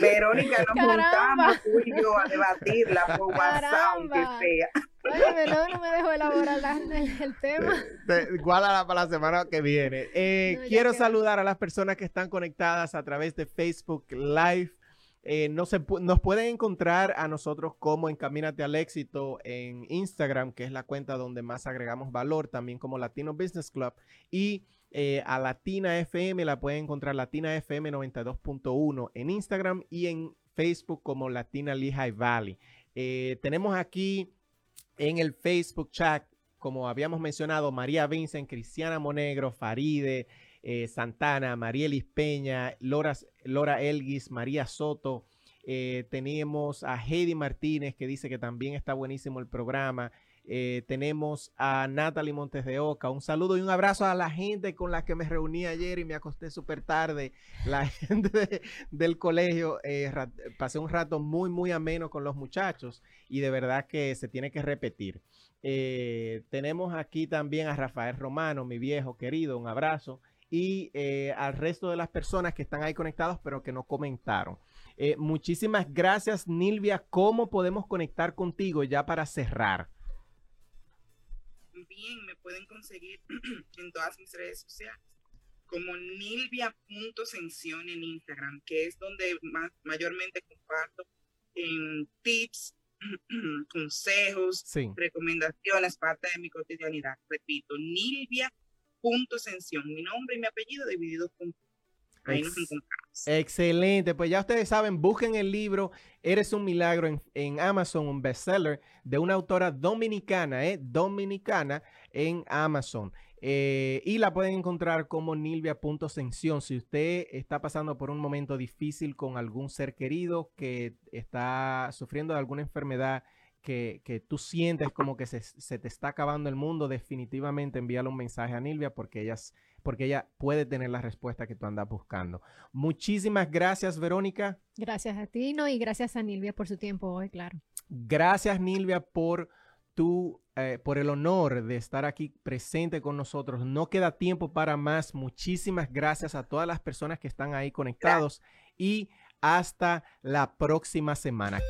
Verónica, nos juntamos tú y yo a debatirla por WhatsApp, aunque sea.
Oye, no me dejó elaborar el, tema.
Guárdala para la semana que viene. Eh, quiero saludar a las personas que están conectadas a través de Facebook Live. Eh, no se nos pueden encontrar a nosotros como Encamínate al Éxito en Instagram, que es la cuenta donde más agregamos valor, también como Latino Business Club. Y eh, a Latina FM la pueden encontrar Latina FM 92.1 en Instagram y en Facebook como Latina Lehigh Valley. Eh, tenemos aquí en el Facebook chat, como habíamos mencionado, María Vincent, Cristiana Monegro, Faride, eh, Santana, Marielis Peña, Lora, Elguis, María Soto. Eh, tenemos a Heidi Martínez que dice que también está buenísimo el programa. Eh, tenemos a Natalie Montes de Oca. Un saludo y un abrazo a la gente con la que me reuní ayer y me acosté súper tarde. La [LAUGHS] gente del colegio. pasé un rato muy, muy ameno con los muchachos y de verdad que se tiene que repetir. tenemos aquí también a Rafael Romano, mi viejo querido. Un abrazo y eh, al resto de las personas que están ahí conectados pero que no comentaron. Eh, muchísimas gracias, Nilvia. ¿Cómo podemos conectar contigo ya para cerrar?
Bien, me pueden conseguir [CLEARS THROAT] en todas mis redes sociales como nilvia.sensión en Instagram, que es donde más, mayormente comparto en tips, [CLEARS THROAT] consejos, recomendaciones, parte de mi cotidianidad. Repito, Nilvia punto mi nombre y mi apellido divididos por Ahí nos encontramos.
Excelente, pues ya ustedes saben, busquen el libro Eres un milagro en, Amazon, un bestseller de una autora dominicana, ¿eh? Dominicana en Amazon. Eh, y la pueden encontrar como nilvia.sensión. Si usted está pasando por un momento difícil con algún ser querido que está sufriendo de alguna enfermedad que, tú sientes como que se, te está acabando el mundo, definitivamente envíale un mensaje a Nilvia porque, ellas, porque ella puede tener la respuesta que tú andas buscando. Muchísimas gracias, Verónica.
Gracias a ti, no, y gracias a Nilvia por su tiempo hoy, claro.
Gracias, Nilvia, por tu, eh, por el honor de estar aquí presente con nosotros. No queda tiempo para más. Muchísimas gracias a todas las personas que están ahí conectados y hasta la próxima semana.